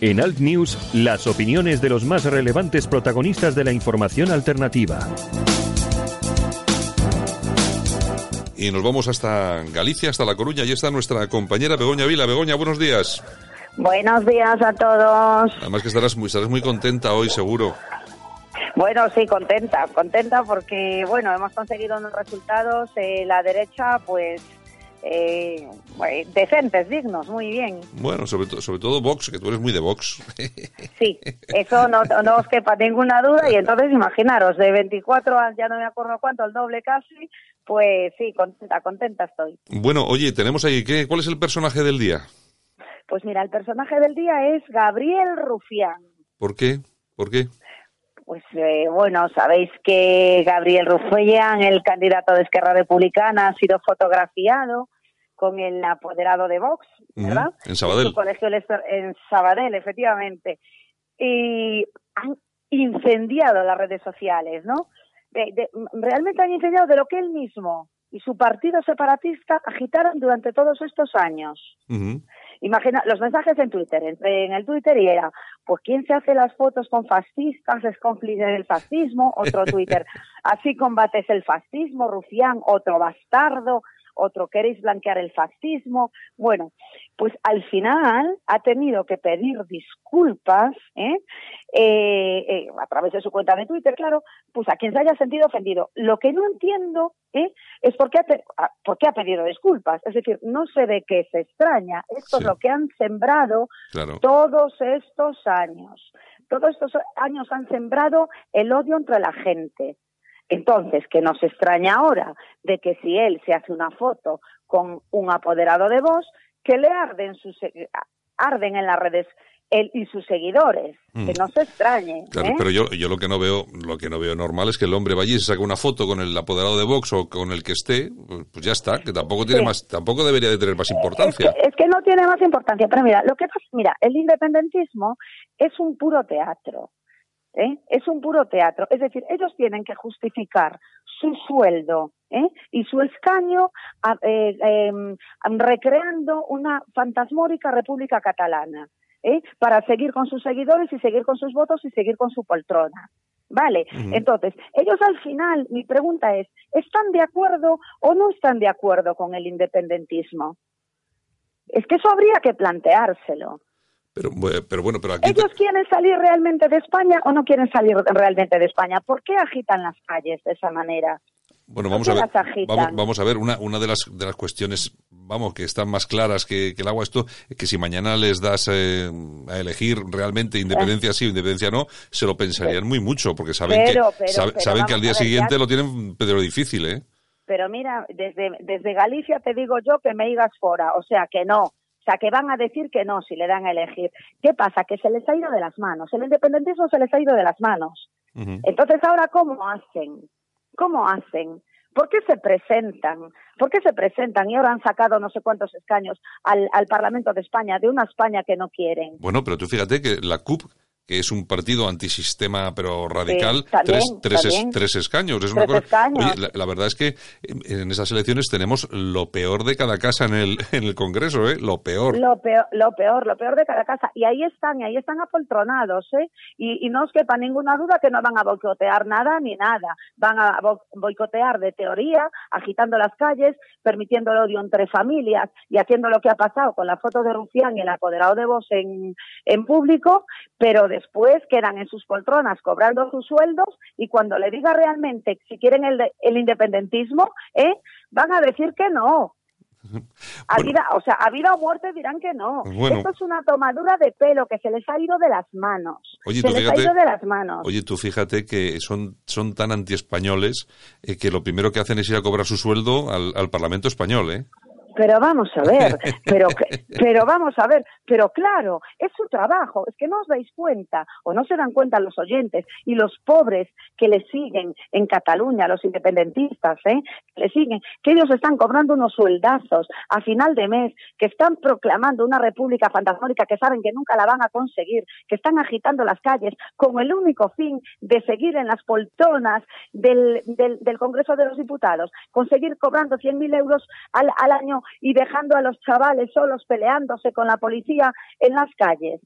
En Alt News, las opiniones de los más relevantes protagonistas de la información alternativa. Y nos vamos hasta Galicia, hasta La Coruña. Allí está nuestra compañera Begoña Vila. Begoña, buenos días. Buenos días a todos. Además que estarás muy, estarás muy contenta hoy, seguro. Bueno, sí, contenta, contenta porque, bueno, hemos conseguido unos resultados. Eh, la derecha, pues, eh, decentes, dignos, muy bien. Bueno, sobre, sobre todo Vox, que tú eres muy de Vox. Sí, eso no, no os quepa ninguna duda. Y entonces, imaginaros, de 24 a ya no me acuerdo cuánto, el doble casi, pues sí, contenta, contenta estoy. Bueno, oye, tenemos ahí, ¿qué, ¿cuál es el personaje del día? Pues mira, el personaje del día es Gabriel Rufián. ¿Por qué? ¿Por qué? Pues eh, bueno, sabéis que Gabriel Rufián, el candidato de Esquerra Republicana, ha sido fotografiado con el apoderado de Vox, ¿verdad? En Sabadell. En, colegio en Sabadell, efectivamente. Y han incendiado las redes sociales, ¿no? realmente han incendiado de lo que él mismo y su partido separatista agitaron durante todos estos años. Imagina los mensajes en Twitter, entré en el Twitter y era, pues quién se hace las fotos con fascistas es cómplice del fascismo, otro Twitter, así combates el fascismo, Rufián, otro bastardo, otro queréis blanquear el fascismo. Bueno, pues al final ha tenido que pedir disculpas ¿eh? Eh, eh, a través de su cuenta de Twitter, claro, pues a quien se haya sentido ofendido. Lo que no entiendo es por qué, ha, por qué ha pedido disculpas. Es decir, no sé de qué se extraña. Esto es lo que han sembrado todos estos años. Todos estos años han sembrado el odio entre la gente. Entonces, que nos extraña ahora de que si él se hace una foto con un apoderado de voz, que le arden sus arden en las redes él y sus seguidores, que mm. no se extrañe. Claro, ¿eh? pero yo, yo lo que no veo, lo que no veo normal es que el hombre vaya y se saque una foto con el apoderado de Vox o con el que esté, pues ya está, que tampoco tiene más, tampoco debería de tener más importancia. Es que, no tiene más importancia, pero mira, lo que pasa, mira, el independentismo es un puro teatro. ¿Eh? es un puro teatro. Es decir, ellos tienen que justificar su sueldo ¿eh? y su escaño eh, em, recreando una fantasmórica república catalana para seguir con sus seguidores y seguir con sus votos y seguir con su poltrona. Vale, entonces, ellos al final, mi pregunta es, ¿están de acuerdo o no están de acuerdo con el independentismo? Es que eso habría que planteárselo. Pero, pero bueno, pero aquí... ¿Ellos quieren salir realmente de España o no quieren salir realmente de España? ¿Por qué agitan las calles de esa manera? Bueno, vamos a ver, vamos, a ver una, una de las de las cuestiones, vamos, que están más claras que, el agua esto, que si mañana les das eh, a elegir realmente independencia sí o independencia no, se lo pensarían muy mucho, porque saben que saben que al día siguiente lo tienen pero difícil, ¿eh? Pero mira, desde desde Galicia te digo yo que me digas fuera, o sea que no, sea, que van a decir que no si le dan a elegir. ¿Qué pasa? Que se les ha ido de las manos. El independentismo se les ha ido de las manos. Entonces, ahora, ¿cómo hacen? ¿Cómo hacen? ¿Por qué se presentan? ¿Por qué se presentan y ahora han sacado no sé cuántos escaños al, al Parlamento de España, de una España que no quieren? Bueno, pero tú fíjate que la CUP que es un partido antisistema pero radical, tres, tres, escaños. Es una cosa, la, verdad es que en esas elecciones tenemos lo peor de cada casa en el, en el Congreso, ¿eh? Lo peor. Lo peor, lo peor, lo peor de cada casa. Y ahí están, y ahí están apoltronados, ¿eh? Y, y no os quepa ninguna duda que no van a boicotear nada ni nada. Van a boicotear de teoría, agitando las calles, permitiendo el odio entre familias y haciendo lo que ha pasado con la foto de Rufián y el apoderado de Vos en, en público, pero después quedan en sus poltronas cobrando sus sueldos y cuando le diga realmente si quieren el, el independentismo, ¿eh? van a decir que no. A vida, o sea, a vida o muerte dirán que no. Esto es una tomadura de pelo que se les ha ido de las manos. Oye, se les ha ido de las manos. Oye, tú fíjate que son, son tan antiespañoles eh, que lo primero que hacen es ir a cobrar su sueldo al, al Parlamento español, ¿eh? Pero vamos a ver, pero, pero vamos a ver, pero claro, es su trabajo, es que no os dais cuenta o no se dan cuenta los oyentes y los pobres que le siguen en Cataluña, los independentistas, ¿eh? que le siguen, que ellos están cobrando unos sueldazos a final de mes, que están proclamando una república fantasmónica que saben que nunca la van a conseguir, que están agitando las calles con el único fin de seguir en las poltronas del, del, del Congreso de los Diputados, conseguir cobrando 100.000 euros al, al año y dejando a los chavales solos peleándose con la policía en las calles.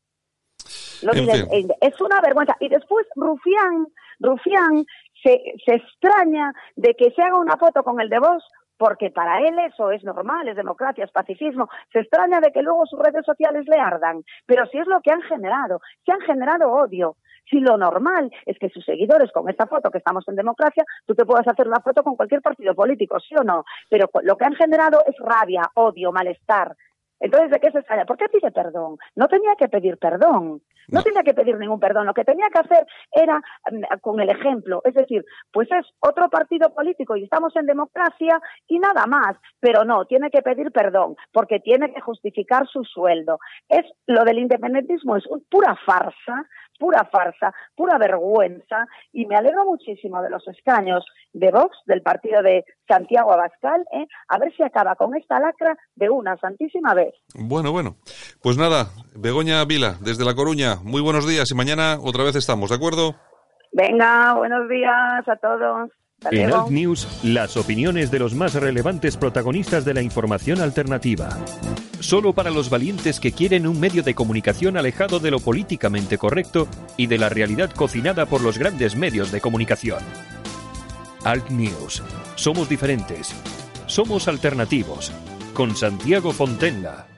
es una vergüenza. Y después Rufián, Rufián se, se extraña de que se haga una foto con el de vos porque para él eso es normal, es democracia, es pacifismo. Se extraña de que luego sus redes sociales le ardan, pero si es lo que han generado, se han generado odio. Si lo normal es que sus seguidores, con esta foto que estamos en democracia, tú te puedas hacer una foto con cualquier partido político, sí o no, pero lo que han generado es rabia, odio, malestar. Entonces, ¿de qué se extraña? ¿Por qué pide perdón? No tenía que pedir perdón. No, tenía que pedir ningún perdón. Lo que tenía que hacer era mm, con el ejemplo. Es decir, pues es otro partido político y estamos en democracia y nada más. Pero no, tiene que pedir perdón porque tiene que justificar su sueldo. Es lo del independentismo es pura farsa pura farsa, pura vergüenza, y me alegro muchísimo de los escaños de Vox, del partido de Santiago Abascal, ¿eh? a ver si acaba con esta lacra de una santísima vez. Bueno, bueno, pues nada, Begoña Vila, desde La Coruña, muy buenos días y mañana otra vez estamos, ¿de acuerdo? Venga, buenos días a todos. En Alt News, las opiniones de los más relevantes protagonistas de la información alternativa. Solo para los valientes que quieren un medio de comunicación alejado de lo políticamente correcto y de la realidad cocinada por los grandes medios de comunicación. Alt News. Somos diferentes. Somos alternativos. Con Santiago Fontenga.